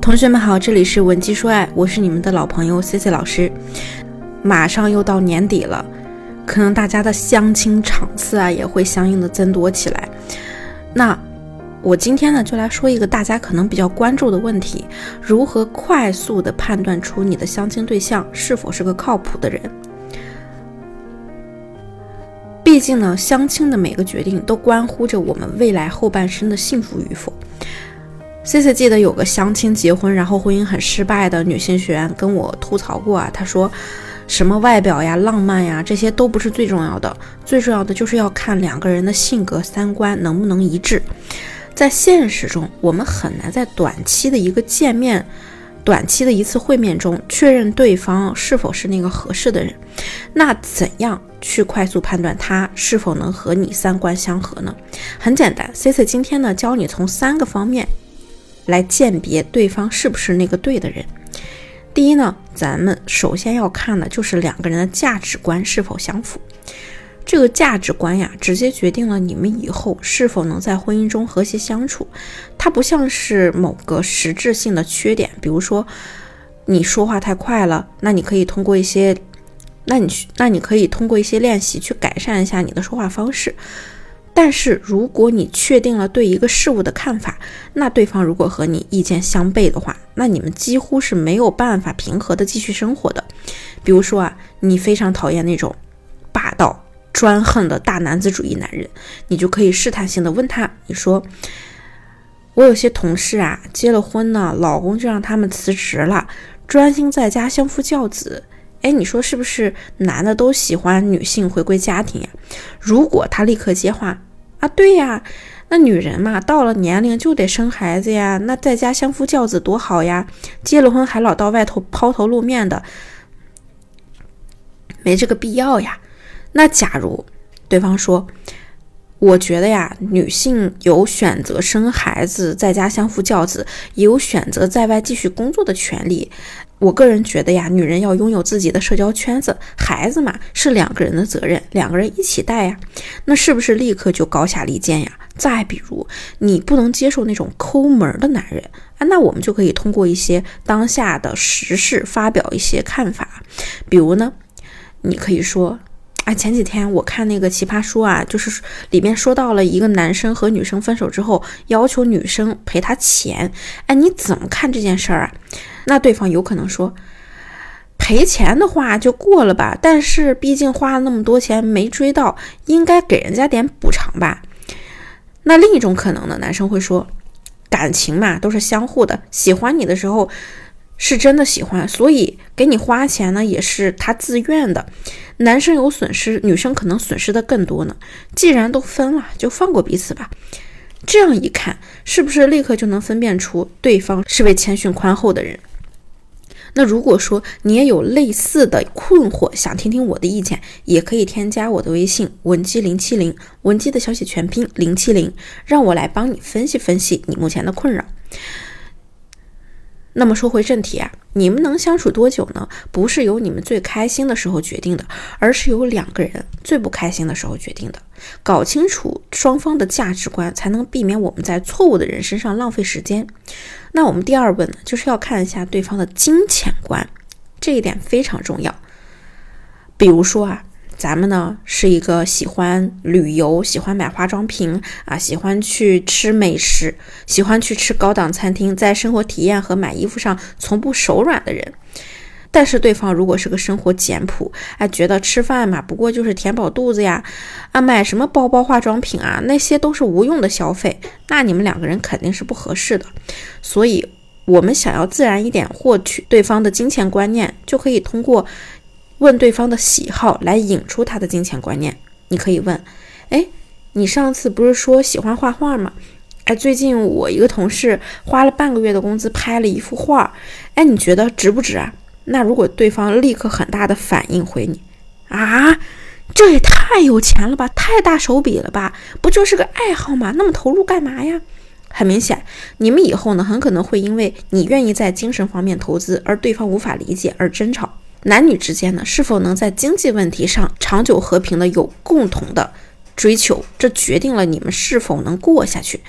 同学们好，这里是文姬说爱，我是你们的老朋友 C C 老师。马上又到年底了，可能大家的相亲场次啊也会相应的增多起来。那我今天呢就来说一个大家可能比较关注的问题：如何快速的判断出你的相亲对象是否是个靠谱的人？毕竟呢，相亲的每个决定都关乎着我们未来后半生的幸福与否。C C 记得有个相亲结婚，然后婚姻很失败的女性学员跟我吐槽过啊，她说什么外表呀、浪漫呀，这些都不是最重要的，最重要的就是要看两个人的性格、三观能不能一致。在现实中，我们很难在短期的一个见面、短期的一次会面中确认对方是否是那个合适的人。那怎样去快速判断他是否能和你三观相合呢？很简单，C C 今天呢教你从三个方面。来鉴别对方是不是那个对的人。第一呢，咱们首先要看的就是两个人的价值观是否相符。这个价值观呀，直接决定了你们以后是否能在婚姻中和谐相处。它不像是某个实质性的缺点，比如说你说话太快了，那你可以通过一些，那你去那你可以通过一些练习去改善一下你的说话方式。但是，如果你确定了对一个事物的看法，那对方如果和你意见相悖的话，那你们几乎是没有办法平和的继续生活的。比如说啊，你非常讨厌那种霸道专横的大男子主义男人，你就可以试探性的问他：“你说，我有些同事啊，结了婚呢，老公就让他们辞职了，专心在家相夫教子。哎，你说是不是？男的都喜欢女性回归家庭呀？如果他立刻接话。”啊，对呀，那女人嘛，到了年龄就得生孩子呀。那在家相夫教子多好呀，结了婚还老到外头抛头露面的，没这个必要呀。那假如对方说，我觉得呀，女性有选择生孩子在家相夫教子，也有选择在外继续工作的权利。我个人觉得呀，女人要拥有自己的社交圈子，孩子嘛是两个人的责任，两个人一起带呀。那是不是立刻就高下立见呀？再比如，你不能接受那种抠门的男人啊，那我们就可以通过一些当下的时事发表一些看法。比如呢，你可以说。啊，前几天我看那个奇葩说啊，就是里面说到了一个男生和女生分手之后，要求女生赔他钱。哎，你怎么看这件事儿啊？那对方有可能说，赔钱的话就过了吧，但是毕竟花了那么多钱没追到，应该给人家点补偿吧。那另一种可能呢，男生会说，感情嘛都是相互的，喜欢你的时候。是真的喜欢，所以给你花钱呢，也是他自愿的。男生有损失，女生可能损失的更多呢。既然都分了，就放过彼此吧。这样一看，是不是立刻就能分辨出对方是位谦逊宽厚的人？那如果说你也有类似的困惑，想听听我的意见，也可以添加我的微信文姬零七零，文姬的小写全拼零七零，让我来帮你分析分析你目前的困扰。那么说回正题啊，你们能相处多久呢？不是由你们最开心的时候决定的，而是由两个人最不开心的时候决定的。搞清楚双方的价值观，才能避免我们在错误的人身上浪费时间。那我们第二问呢，就是要看一下对方的金钱观，这一点非常重要。比如说啊。咱们呢是一个喜欢旅游、喜欢买化妆品啊、喜欢去吃美食、喜欢去吃高档餐厅，在生活体验和买衣服上从不手软的人。但是对方如果是个生活简朴，哎，觉得吃饭嘛不过就是填饱肚子呀，啊，买什么包包、化妆品啊，那些都是无用的消费，那你们两个人肯定是不合适的。所以，我们想要自然一点获取对方的金钱观念，就可以通过。问对方的喜好来引出他的金钱观念。你可以问：哎，你上次不是说喜欢画画吗？哎，最近我一个同事花了半个月的工资拍了一幅画，哎，你觉得值不值啊？那如果对方立刻很大的反应回你：啊，这也太有钱了吧，太大手笔了吧？不就是个爱好吗？那么投入干嘛呀？很明显，你们以后呢，很可能会因为你愿意在精神方面投资，而对方无法理解而争吵。男女之间呢，是否能在经济问题上长久和平的有共同的追求，这决定了你们是否能过下去。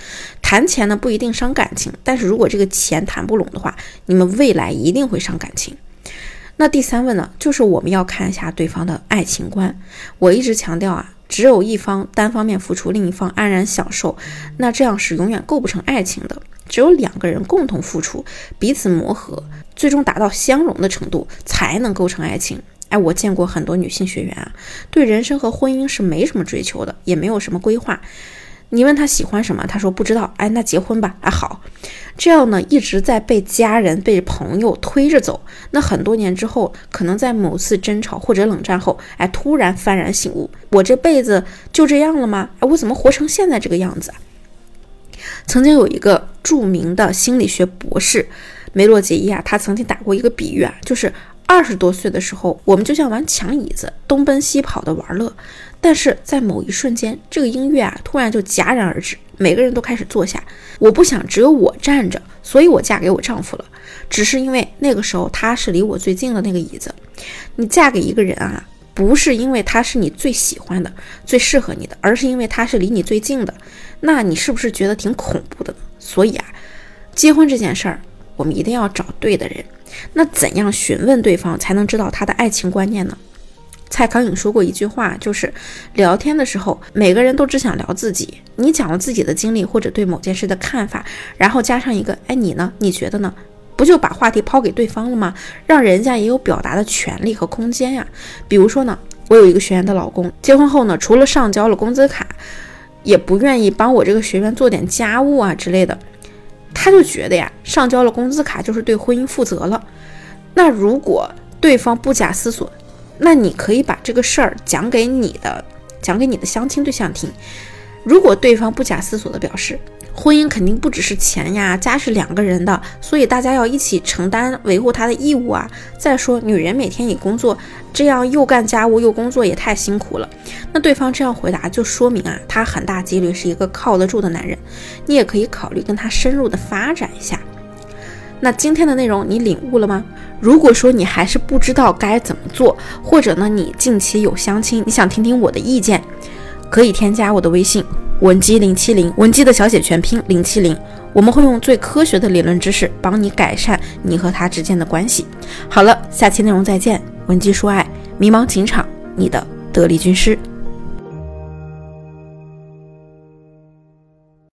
谈钱呢不一定伤感情，但是如果这个钱谈不拢的话，你们未来一定会伤感情。那第三问呢，就是我们要看一下对方的爱情观。我一直强调啊，只有一方单方面付出，另一方安然享受，那这样是永远构不成爱情的。只有两个人共同付出，彼此磨合，最终达到相融的程度，才能构成爱情。哎，我见过很多女性学员啊，对人生和婚姻是没什么追求的，也没有什么规划。你问她喜欢什么，她说不知道。哎，那结婚吧。哎，好，这样呢，一直在被家人、被朋友推着走。那很多年之后，可能在某次争吵或者冷战后，哎，突然幡然醒悟，我这辈子就这样了吗？哎，我怎么活成现在这个样子？曾经有一个著名的心理学博士梅洛杰伊啊，他曾经打过一个比喻啊，就是二十多岁的时候，我们就像玩抢椅子，东奔西跑的玩乐，但是在某一瞬间，这个音乐啊突然就戛然而止，每个人都开始坐下。我不想只有我站着，所以我嫁给我丈夫了，只是因为那个时候他是离我最近的那个椅子。你嫁给一个人啊。不是因为他是你最喜欢的、最适合你的，而是因为他是离你最近的。那你是不是觉得挺恐怖的呢？所以啊，结婚这件事儿，我们一定要找对的人。那怎样询问对方才能知道他的爱情观念呢？蔡康永说过一句话，就是聊天的时候，每个人都只想聊自己。你讲了自己的经历或者对某件事的看法，然后加上一个“哎，你呢？你觉得呢？”不就把话题抛给对方了吗？让人家也有表达的权利和空间呀。比如说呢，我有一个学员的老公，结婚后呢，除了上交了工资卡，也不愿意帮我这个学员做点家务啊之类的。他就觉得呀，上交了工资卡就是对婚姻负责了。那如果对方不假思索，那你可以把这个事儿讲给你的，讲给你的相亲对象听。如果对方不假思索的表示，婚姻肯定不只是钱呀，家是两个人的，所以大家要一起承担维护他的义务啊。再说，女人每天也工作，这样又干家务又工作也太辛苦了。那对方这样回答，就说明啊，他很大几率是一个靠得住的男人。你也可以考虑跟他深入的发展一下。那今天的内容你领悟了吗？如果说你还是不知道该怎么做，或者呢，你近期有相亲，你想听听我的意见，可以添加我的微信。文姬零七零，文姬的小写全拼零七零，我们会用最科学的理论知识帮你改善你和他之间的关系。好了，下期内容再见。文姬说爱，迷茫情场，你的得力军师。